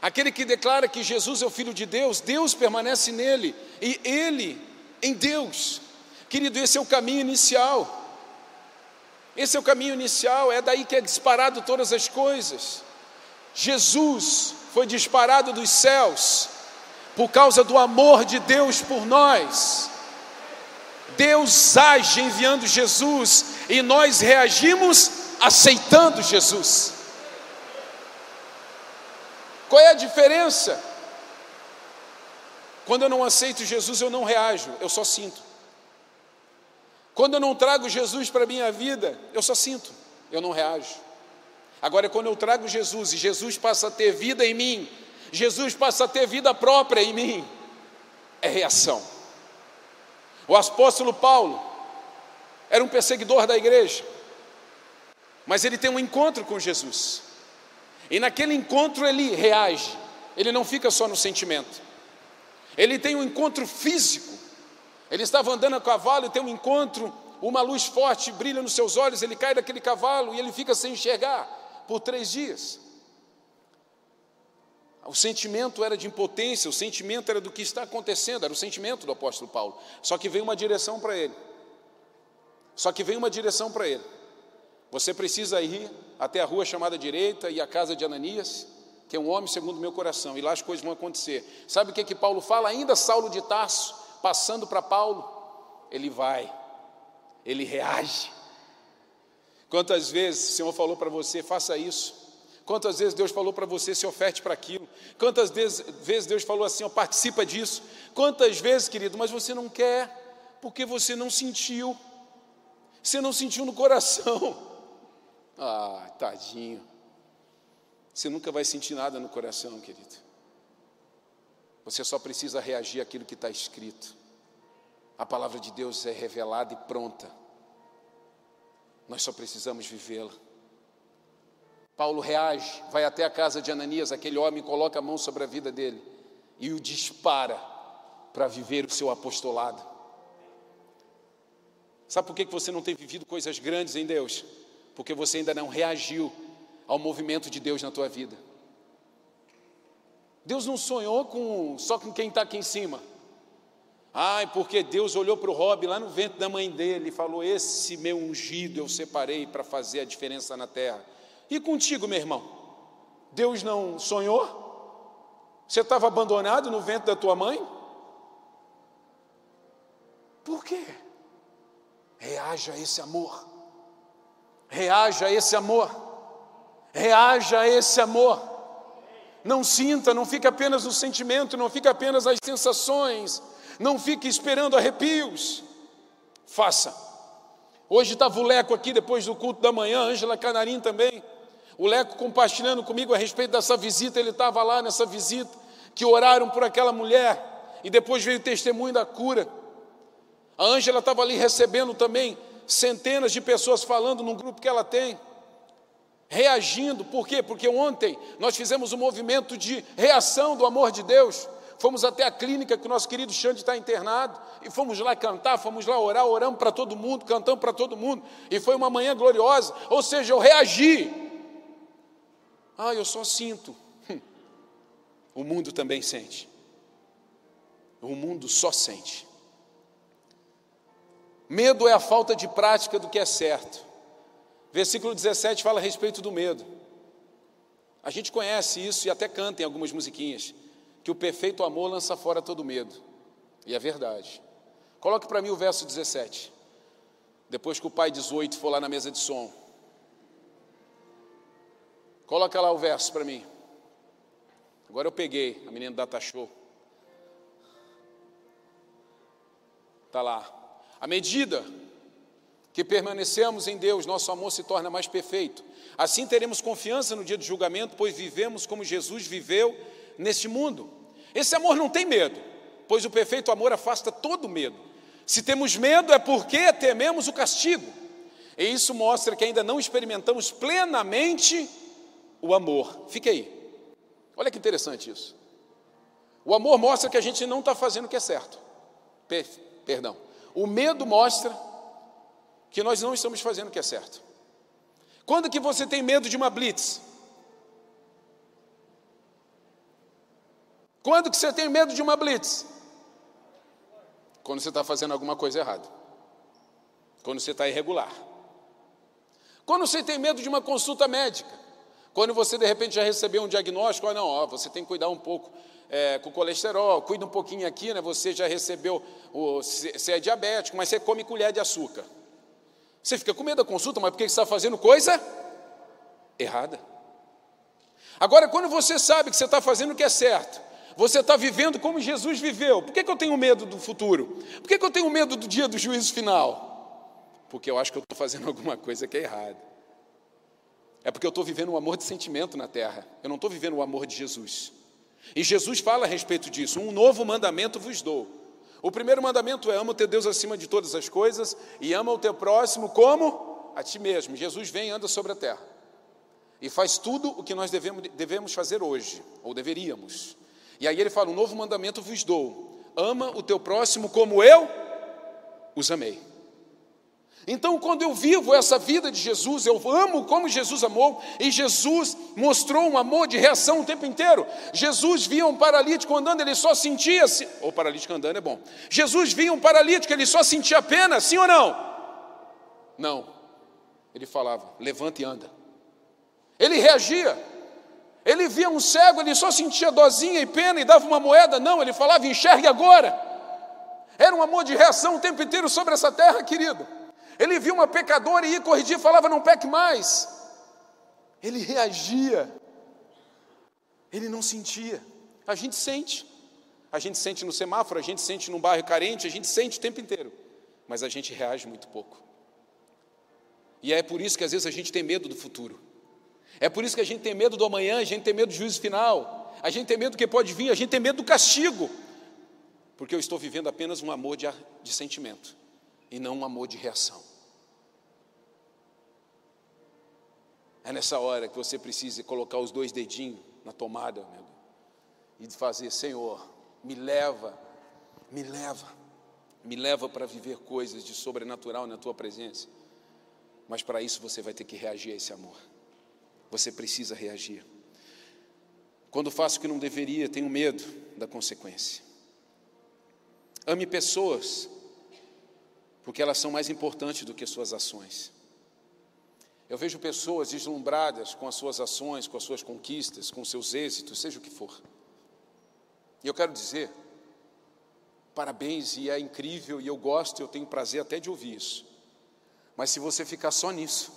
Aquele que declara que Jesus é o Filho de Deus, Deus permanece nele e ele em Deus. Querido, esse é o caminho inicial. Esse é o caminho inicial, é daí que é disparado todas as coisas. Jesus foi disparado dos céus por causa do amor de Deus por nós. Deus age enviando Jesus e nós reagimos aceitando Jesus. Qual é a diferença? Quando eu não aceito Jesus, eu não reajo, eu só sinto. Quando eu não trago Jesus para a minha vida, eu só sinto, eu não reajo. Agora, quando eu trago Jesus e Jesus passa a ter vida em mim, Jesus passa a ter vida própria em mim, é reação. O apóstolo Paulo era um perseguidor da igreja, mas ele tem um encontro com Jesus, e naquele encontro ele reage, ele não fica só no sentimento, ele tem um encontro físico. Ele estava andando a cavalo e tem um encontro, uma luz forte brilha nos seus olhos, ele cai daquele cavalo e ele fica sem enxergar por três dias. O sentimento era de impotência, o sentimento era do que está acontecendo, era o sentimento do apóstolo Paulo. Só que veio uma direção para ele. Só que veio uma direção para ele. Você precisa ir até a rua chamada direita e a casa de Ananias, que é um homem segundo o meu coração, e lá as coisas vão acontecer. Sabe o que, que Paulo fala? Ainda Saulo de Tarso, passando para Paulo, ele vai, ele reage. Quantas vezes o Senhor falou para você, faça isso, Quantas vezes Deus falou para você se oferte para aquilo? Quantas vezes Deus falou assim, ó, participa disso? Quantas vezes, querido, mas você não quer porque você não sentiu. Você não sentiu no coração. Ah, tadinho. Você nunca vai sentir nada no coração, querido. Você só precisa reagir àquilo que está escrito. A palavra de Deus é revelada e pronta. Nós só precisamos vivê-la. Paulo reage, vai até a casa de Ananias, aquele homem coloca a mão sobre a vida dele e o dispara para viver o seu apostolado. Sabe por que você não tem vivido coisas grandes em Deus? Porque você ainda não reagiu ao movimento de Deus na tua vida. Deus não sonhou com, só com quem está aqui em cima. Ai, porque Deus olhou para o Rob lá no ventre da mãe dele e falou: Esse meu ungido eu separei para fazer a diferença na terra. E contigo, meu irmão? Deus não sonhou? Você estava abandonado no ventre da tua mãe? Por quê? Reaja a esse amor. Reaja a esse amor. Reaja a esse amor. Não sinta, não fique apenas no sentimento, não fique apenas nas sensações, não fique esperando arrepios. Faça. Hoje estava o Leco aqui depois do culto da manhã, Ângela Canarim também. O Leco compartilhando comigo a respeito dessa visita, ele estava lá nessa visita, que oraram por aquela mulher, e depois veio o testemunho da cura. A Ângela estava ali recebendo também centenas de pessoas falando num grupo que ela tem, reagindo, por quê? Porque ontem nós fizemos um movimento de reação do amor de Deus. Fomos até a clínica que o nosso querido Xande está internado e fomos lá cantar, fomos lá orar, oramos para todo mundo, cantamos para todo mundo, e foi uma manhã gloriosa. Ou seja, eu reagi ah, eu só sinto. O mundo também sente. O mundo só sente. Medo é a falta de prática do que é certo. Versículo 17 fala a respeito do medo. A gente conhece isso e até canta em algumas musiquinhas, que o perfeito amor lança fora todo medo. E é verdade. Coloque para mim o verso 17. Depois que o pai 18 for lá na mesa de som. Coloca lá o verso para mim. Agora eu peguei, a menina Data Show. Está lá. À medida que permanecemos em Deus, nosso amor se torna mais perfeito. Assim teremos confiança no dia do julgamento, pois vivemos como Jesus viveu neste mundo. Esse amor não tem medo, pois o perfeito amor afasta todo medo. Se temos medo é porque tememos o castigo. E isso mostra que ainda não experimentamos plenamente o amor. Fique aí. Olha que interessante isso. O amor mostra que a gente não está fazendo o que é certo. Per perdão. O medo mostra que nós não estamos fazendo o que é certo. Quando que você tem medo de uma blitz? Quando que você tem medo de uma blitz? Quando você está fazendo alguma coisa errada. Quando você está irregular. Quando você tem medo de uma consulta médica. Quando você de repente já recebeu um diagnóstico, ó, não, ó, você tem que cuidar um pouco é, com o colesterol, cuida um pouquinho aqui, né? Você já recebeu, o, você é diabético, mas você come colher de açúcar. Você fica com medo da consulta, mas porque está fazendo coisa errada. Agora, quando você sabe que você está fazendo o que é certo, você está vivendo como Jesus viveu, por que, que eu tenho medo do futuro? Por que, que eu tenho medo do dia do juízo final? Porque eu acho que eu estou fazendo alguma coisa que é errada. É porque eu estou vivendo um amor de sentimento na terra, eu não estou vivendo o amor de Jesus. E Jesus fala a respeito disso: um novo mandamento vos dou. O primeiro mandamento é: ama o teu Deus acima de todas as coisas e ama o teu próximo como a ti mesmo. Jesus vem e anda sobre a terra e faz tudo o que nós devemos, devemos fazer hoje, ou deveríamos. E aí ele fala: um novo mandamento vos dou: ama o teu próximo como eu os amei. Então, quando eu vivo essa vida de Jesus, eu amo como Jesus amou, e Jesus mostrou um amor de reação o tempo inteiro. Jesus via um paralítico andando, ele só sentia, ou paralítico andando é bom. Jesus via um paralítico, ele só sentia pena, sim ou não? Não. Ele falava: levanta e anda. Ele reagia. Ele via um cego, ele só sentia dozinha e pena e dava uma moeda. Não, ele falava: enxergue agora. Era um amor de reação o tempo inteiro sobre essa terra, querido. Ele viu uma pecadora e ia corrigir, falava: não peque mais. Ele reagia, ele não sentia. A gente sente. A gente sente no semáforo, a gente sente num bairro carente, a gente sente o tempo inteiro. Mas a gente reage muito pouco. E é por isso que às vezes a gente tem medo do futuro. É por isso que a gente tem medo do amanhã, a gente tem medo do juízo final. A gente tem medo do que pode vir, a gente tem medo do castigo. Porque eu estou vivendo apenas um amor de, de sentimento e não um amor de reação. É nessa hora que você precisa colocar os dois dedinhos na tomada, meu Deus, e fazer: Senhor, me leva, me leva, me leva para viver coisas de sobrenatural na tua presença. Mas para isso você vai ter que reagir a esse amor. Você precisa reagir. Quando faço o que não deveria, tenho medo da consequência. Ame pessoas porque elas são mais importantes do que suas ações. Eu vejo pessoas deslumbradas com as suas ações, com as suas conquistas, com seus êxitos, seja o que for. E eu quero dizer, parabéns, e é incrível, e eu gosto, eu tenho prazer até de ouvir isso. Mas se você ficar só nisso,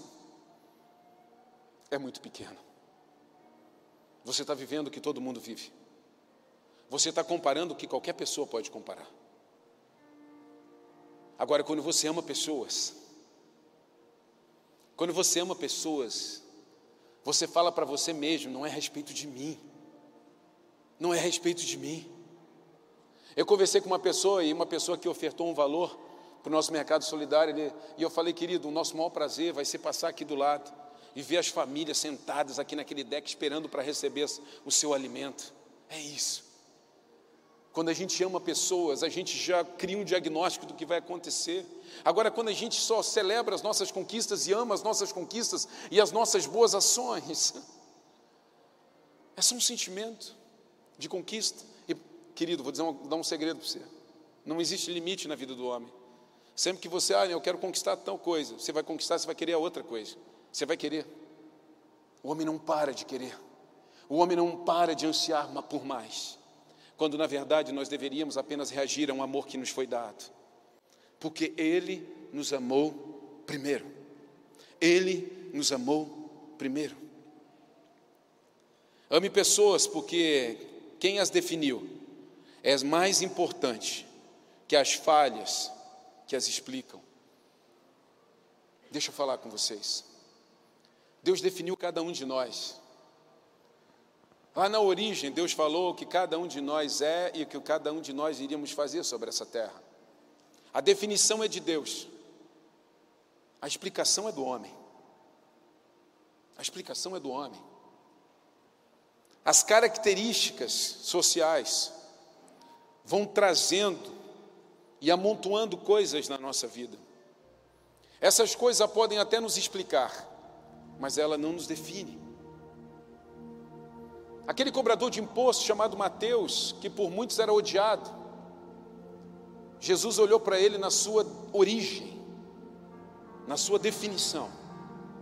é muito pequeno. Você está vivendo o que todo mundo vive. Você está comparando o que qualquer pessoa pode comparar. Agora, quando você ama pessoas, quando você ama pessoas, você fala para você mesmo, não é a respeito de mim. Não é a respeito de mim. Eu conversei com uma pessoa e uma pessoa que ofertou um valor para o nosso mercado solidário, e eu falei, querido, o nosso maior prazer vai ser passar aqui do lado e ver as famílias sentadas aqui naquele deck esperando para receber o seu alimento. É isso. Quando a gente ama pessoas, a gente já cria um diagnóstico do que vai acontecer. Agora, quando a gente só celebra as nossas conquistas e ama as nossas conquistas e as nossas boas ações, é só um sentimento de conquista. E, querido, vou um, dar um segredo para você: não existe limite na vida do homem. Sempre que você, ah, eu quero conquistar tal coisa, você vai conquistar, você vai querer a outra coisa. Você vai querer. O homem não para de querer. O homem não para de ansiar por mais quando na verdade nós deveríamos apenas reagir a um amor que nos foi dado, porque Ele nos amou primeiro. Ele nos amou primeiro. Ame pessoas porque quem as definiu é mais importante que as falhas que as explicam. Deixa eu falar com vocês. Deus definiu cada um de nós. Lá na origem, Deus falou que cada um de nós é e que cada um de nós iríamos fazer sobre essa terra. A definição é de Deus, a explicação é do homem. A explicação é do homem. As características sociais vão trazendo e amontoando coisas na nossa vida. Essas coisas podem até nos explicar, mas ela não nos define. Aquele cobrador de imposto chamado Mateus, que por muitos era odiado, Jesus olhou para ele na sua origem, na sua definição,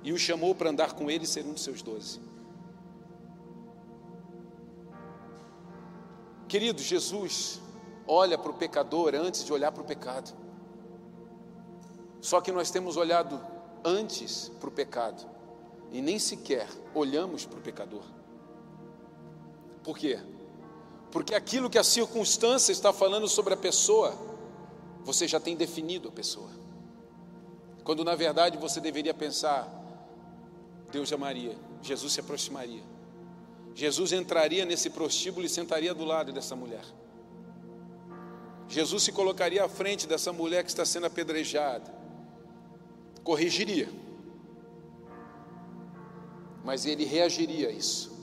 e o chamou para andar com ele e ser um dos seus doze. Querido, Jesus olha para o pecador antes de olhar para o pecado. Só que nós temos olhado antes para o pecado e nem sequer olhamos para o pecador. Por quê? Porque aquilo que a circunstância está falando sobre a pessoa, você já tem definido a pessoa. Quando na verdade você deveria pensar: Deus amaria, Jesus se aproximaria. Jesus entraria nesse prostíbulo e sentaria do lado dessa mulher. Jesus se colocaria à frente dessa mulher que está sendo apedrejada, corrigiria, mas ele reagiria a isso.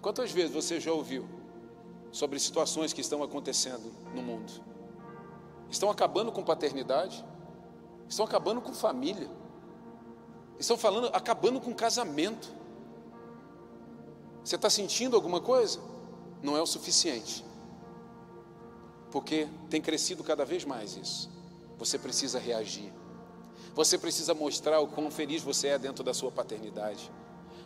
Quantas vezes você já ouviu sobre situações que estão acontecendo no mundo? Estão acabando com paternidade, estão acabando com família, estão falando, acabando com casamento. Você está sentindo alguma coisa? Não é o suficiente, porque tem crescido cada vez mais isso. Você precisa reagir, você precisa mostrar o quão feliz você é dentro da sua paternidade.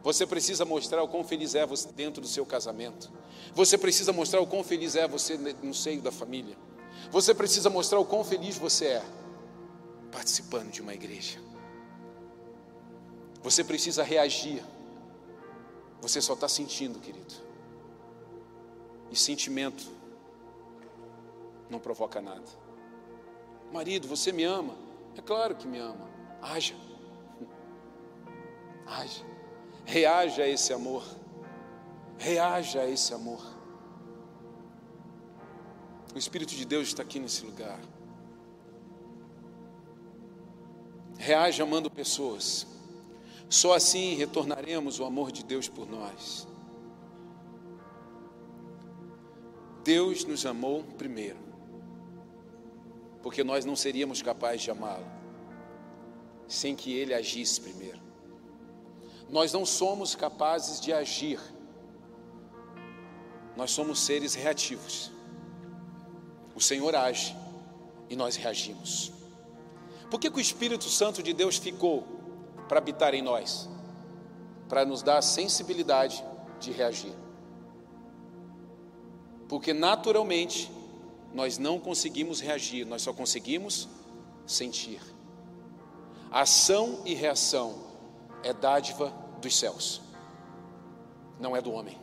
Você precisa mostrar o quão feliz é você dentro do seu casamento. Você precisa mostrar o quão feliz é você no seio da família. Você precisa mostrar o quão feliz você é participando de uma igreja. Você precisa reagir. Você só está sentindo, querido. E sentimento não provoca nada. Marido, você me ama? É claro que me ama. Haja. Haja. Reaja a esse amor. Reaja a esse amor. O Espírito de Deus está aqui nesse lugar. Reaja amando pessoas. Só assim retornaremos o amor de Deus por nós. Deus nos amou primeiro, porque nós não seríamos capazes de amá-lo sem que ele agisse primeiro. Nós não somos capazes de agir, nós somos seres reativos. O Senhor age e nós reagimos. Por que, que o Espírito Santo de Deus ficou para habitar em nós? Para nos dar a sensibilidade de reagir. Porque naturalmente nós não conseguimos reagir, nós só conseguimos sentir. Ação e reação é dádiva dos céus, não é do homem.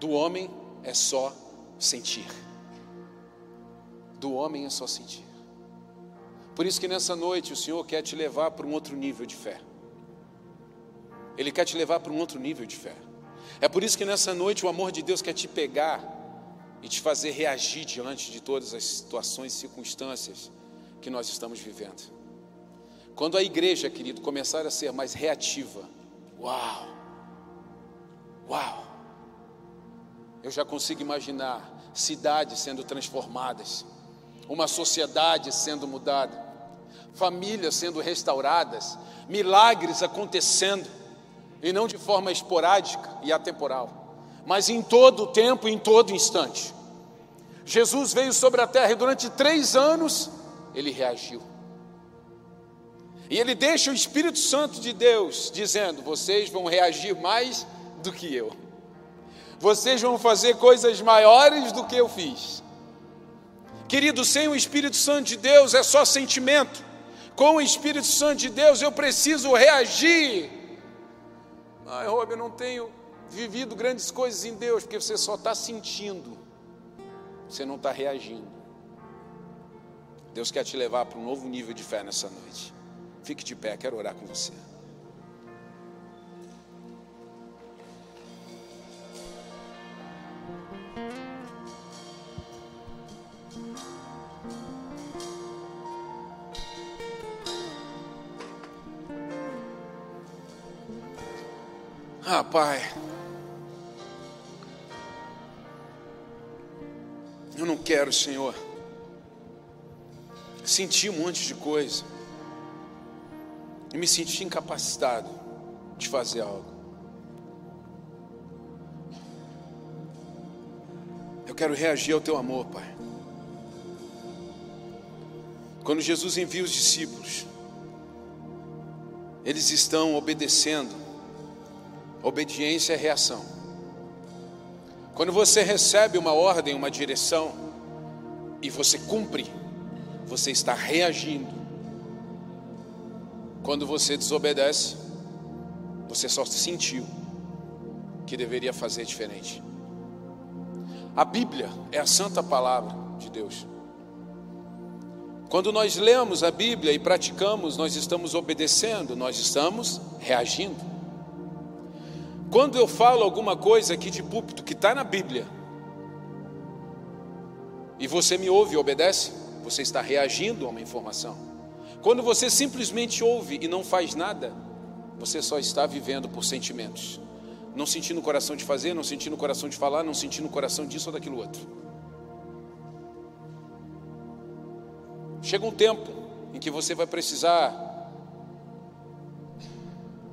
Do homem é só sentir. Do homem é só sentir. Por isso que nessa noite o Senhor quer te levar para um outro nível de fé. Ele quer te levar para um outro nível de fé. É por isso que nessa noite o amor de Deus quer te pegar e te fazer reagir diante de todas as situações e circunstâncias que nós estamos vivendo. Quando a igreja, querido, começar a ser mais reativa, uau, uau, eu já consigo imaginar cidades sendo transformadas, uma sociedade sendo mudada, famílias sendo restauradas, milagres acontecendo, e não de forma esporádica e atemporal, mas em todo o tempo em todo instante. Jesus veio sobre a terra e durante três anos ele reagiu. E ele deixa o Espírito Santo de Deus dizendo: vocês vão reagir mais do que eu. Vocês vão fazer coisas maiores do que eu fiz. Querido, sem o Espírito Santo de Deus é só sentimento. Com o Espírito Santo de Deus eu preciso reagir. Ai, Rob, eu não tenho vivido grandes coisas em Deus, porque você só está sentindo, você não está reagindo. Deus quer te levar para um novo nível de fé nessa noite. Fique de pé, quero orar com você. Ah, Pai. quero, Senhor, sentir um monte de coisa e me sentir incapacitado de fazer algo. Eu quero reagir ao teu amor, Pai. Quando Jesus envia os discípulos, eles estão obedecendo. Obediência é reação. Quando você recebe uma ordem, uma direção, e você cumpre, você está reagindo. Quando você desobedece, você só sentiu que deveria fazer diferente. A Bíblia é a santa palavra de Deus. Quando nós lemos a Bíblia e praticamos, nós estamos obedecendo, nós estamos reagindo. Quando eu falo alguma coisa aqui de púlpito que está na Bíblia, e você me ouve e obedece, você está reagindo a uma informação. Quando você simplesmente ouve e não faz nada, você só está vivendo por sentimentos. Não sentindo o coração de fazer, não sentindo o coração de falar, não sentindo o coração disso ou daquilo outro. Chega um tempo em que você vai precisar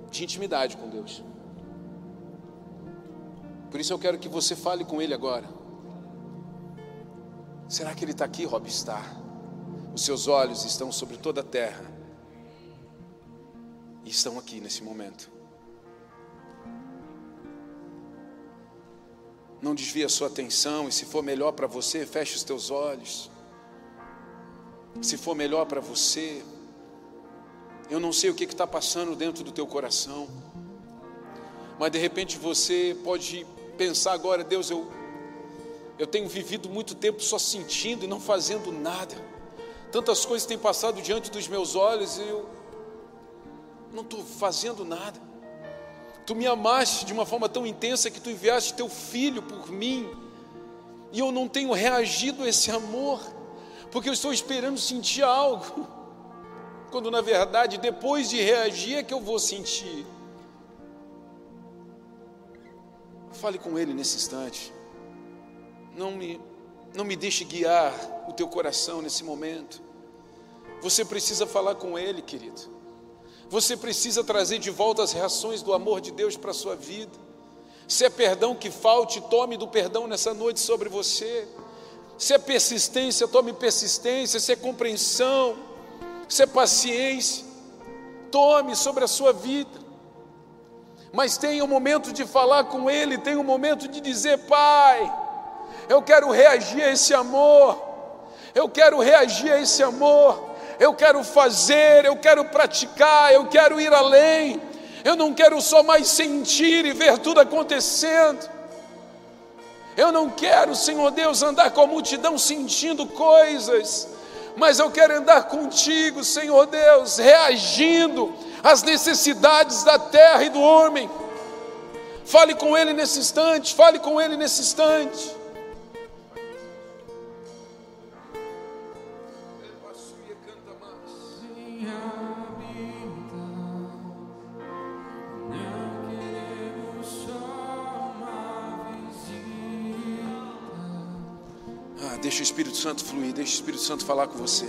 de intimidade com Deus. Por isso eu quero que você fale com Ele agora. Será que Ele está aqui, Rob? Está. Os seus olhos estão sobre toda a terra. E estão aqui nesse momento. Não desvie a sua atenção, e se for melhor para você, feche os teus olhos se for melhor para você. Eu não sei o que está passando dentro do teu coração, mas de repente você pode pensar agora, Deus, eu, eu tenho vivido muito tempo só sentindo e não fazendo nada. Tantas coisas têm passado diante dos meus olhos e eu não estou fazendo nada. Tu me amaste de uma forma tão intensa que tu enviaste teu filho por mim, e eu não tenho reagido a esse amor porque eu estou esperando sentir algo, quando na verdade depois de reagir é que eu vou sentir. Fale com Ele nesse instante, não me, não me deixe guiar o teu coração nesse momento. Você precisa falar com Ele, querido. Você precisa trazer de volta as reações do amor de Deus para a sua vida. Se é perdão que falte, tome do perdão nessa noite sobre você se é persistência, tome persistência, se é compreensão, se é paciência, tome sobre a sua vida. Mas tenha um momento de falar com Ele, tenha um momento de dizer: Pai, eu quero reagir a esse amor, eu quero reagir a esse amor, eu quero fazer, eu quero praticar, eu quero ir além, eu não quero só mais sentir e ver tudo acontecendo. Eu não quero, Senhor Deus, andar com a multidão sentindo coisas, mas eu quero andar contigo, Senhor Deus, reagindo às necessidades da terra e do homem. Fale com Ele nesse instante, fale com Ele nesse instante. Deixa o Espírito Santo fluir, deixa o Espírito Santo falar com você.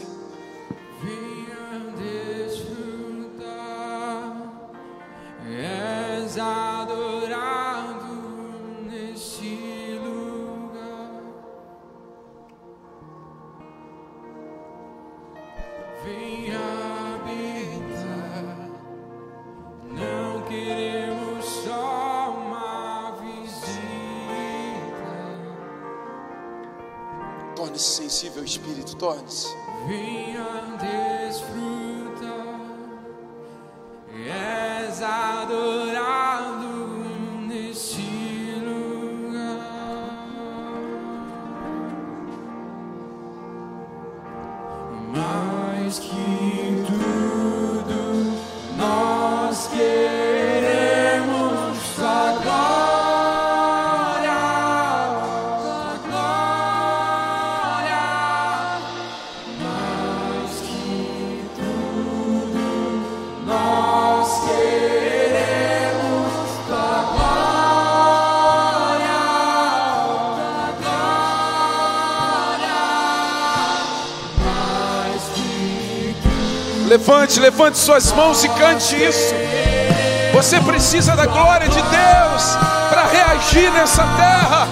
Torne-se. Venha desfruta, és adorado Levante, levante suas mãos e cante isso. Você precisa da glória de Deus para reagir nessa terra.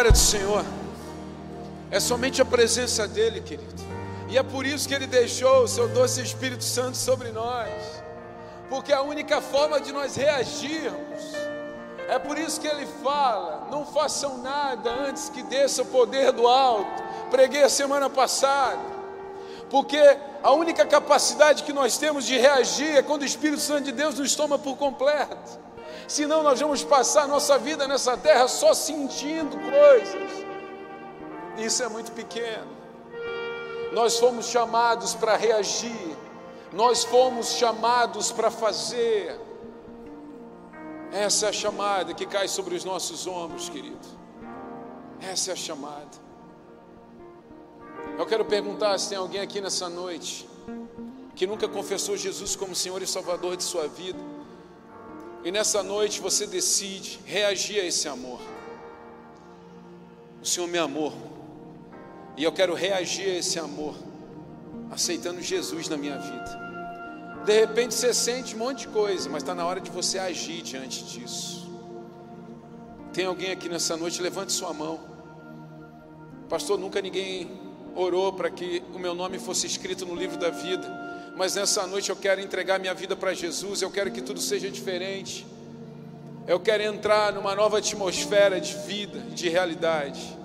Glória do Senhor. É somente a presença dEle, querido. E é por isso que Ele deixou o seu doce Espírito Santo sobre nós. Porque a única forma de nós reagirmos. É por isso que Ele fala: não façam nada antes que desça o poder do alto. Preguei a semana passada. Porque a única capacidade que nós temos de reagir é quando o Espírito Santo de Deus nos toma por completo. Senão nós vamos passar nossa vida nessa terra só sentindo coisas. Isso é muito pequeno. Nós fomos chamados para reagir. Nós fomos chamados para fazer. Essa é a chamada que cai sobre os nossos ombros, querido. Essa é a chamada. Eu quero perguntar se tem alguém aqui nessa noite que nunca confessou Jesus como Senhor e Salvador de sua vida. E nessa noite você decide reagir a esse amor. O Senhor me amou. E eu quero reagir a esse amor, aceitando Jesus na minha vida. De repente você sente um monte de coisa, mas está na hora de você agir diante disso. Tem alguém aqui nessa noite? Levante sua mão. Pastor, nunca ninguém orou para que o meu nome fosse escrito no livro da vida, mas nessa noite eu quero entregar minha vida para Jesus, eu quero que tudo seja diferente. Eu quero entrar numa nova atmosfera de vida, de realidade.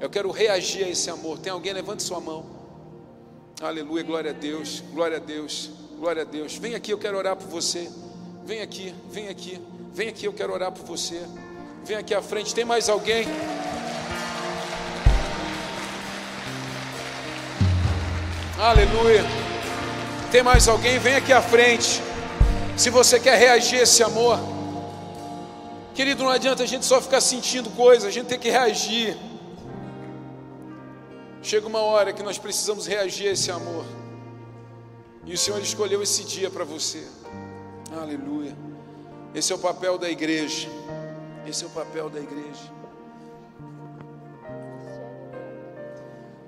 Eu quero reagir a esse amor. Tem alguém? Levante sua mão. Aleluia, glória a Deus, glória a Deus, glória a Deus. Vem aqui, eu quero orar por você. Vem aqui, vem aqui, vem aqui, eu quero orar por você. Vem aqui à frente. Tem mais alguém? Aleluia. Tem mais alguém? Vem aqui à frente. Se você quer reagir a esse amor. Querido, não adianta a gente só ficar sentindo coisas, a gente tem que reagir. Chega uma hora que nós precisamos reagir a esse amor. E o Senhor escolheu esse dia para você. Aleluia. Esse é o papel da igreja. Esse é o papel da igreja.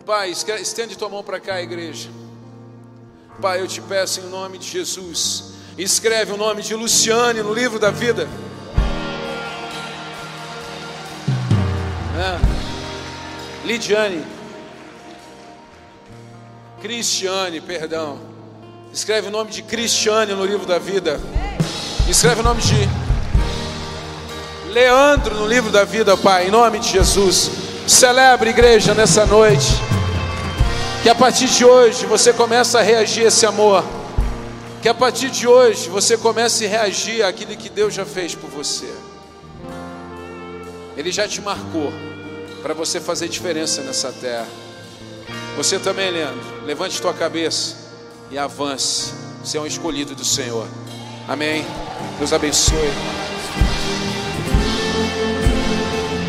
Pai, estende tua mão para cá, igreja. Pai, eu te peço em nome de Jesus. Escreve o nome de Luciane no livro da vida. É. Lidiane. Cristiane, perdão. Escreve o nome de Cristiane no livro da vida. Escreve o nome de Leandro no livro da vida, Pai, em nome de Jesus. Celebre, igreja, nessa noite. Que a partir de hoje você comece a reagir a esse amor. Que a partir de hoje você comece a reagir àquilo que Deus já fez por você. Ele já te marcou para você fazer diferença nessa terra. Você também, Leandro, levante tua cabeça e avance. Você é um escolhido do Senhor. Amém. Deus abençoe.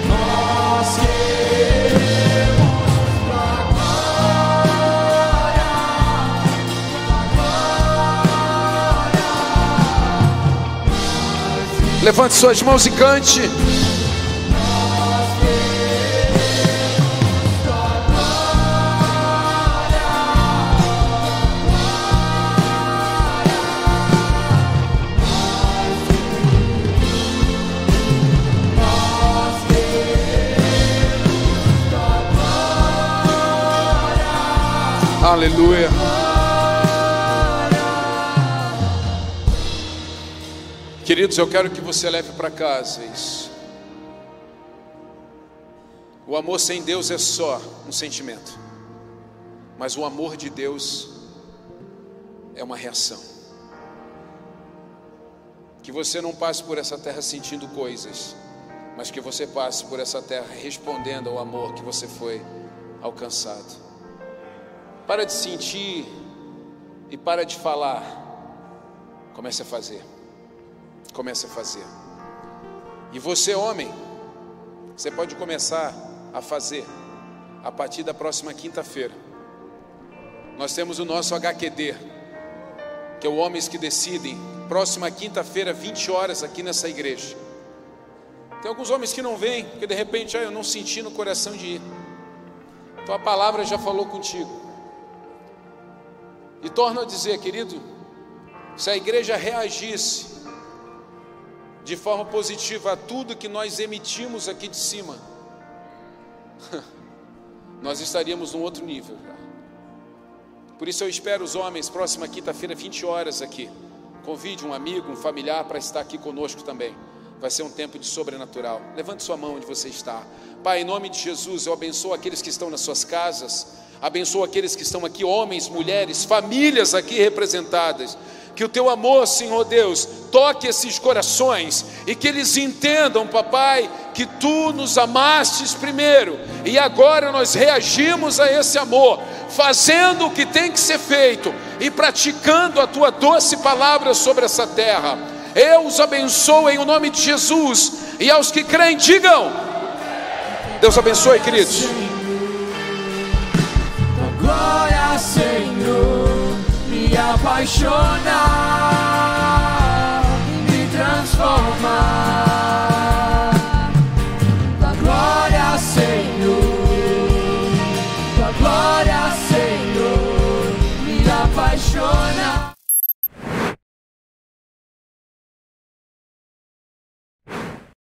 Nós Levante suas mãos e cante. Aleluia. Queridos, eu quero que você leve para casa isso. O amor sem Deus é só um sentimento, mas o amor de Deus é uma reação. Que você não passe por essa terra sentindo coisas, mas que você passe por essa terra respondendo ao amor que você foi alcançado. Para de sentir e para de falar. Comece a fazer. Comece a fazer. E você, homem, você pode começar a fazer a partir da próxima quinta-feira. Nós temos o nosso HQD, que é o Homens que Decidem, próxima quinta-feira, 20 horas, aqui nessa igreja. Tem alguns homens que não vêm, porque de repente ah, eu não senti no coração de ir. Então a palavra já falou contigo. E torno a dizer, querido, se a igreja reagisse de forma positiva a tudo que nós emitimos aqui de cima, nós estaríamos num outro nível. Por isso eu espero os homens, próxima quinta-feira, 20 horas aqui. Convide um amigo, um familiar para estar aqui conosco também. Vai ser um tempo de sobrenatural. Levante sua mão onde você está. Pai, em nome de Jesus, eu abençoo aqueles que estão nas suas casas Abençoa aqueles que estão aqui, homens, mulheres, famílias aqui representadas. Que o teu amor, Senhor Deus, toque esses corações e que eles entendam, papai, que tu nos amastes primeiro e agora nós reagimos a esse amor, fazendo o que tem que ser feito e praticando a tua doce palavra sobre essa terra. Eu os abençoo em o nome de Jesus e aos que creem, digam. Deus abençoe, queridos. glória, Senhor, me apaixonar.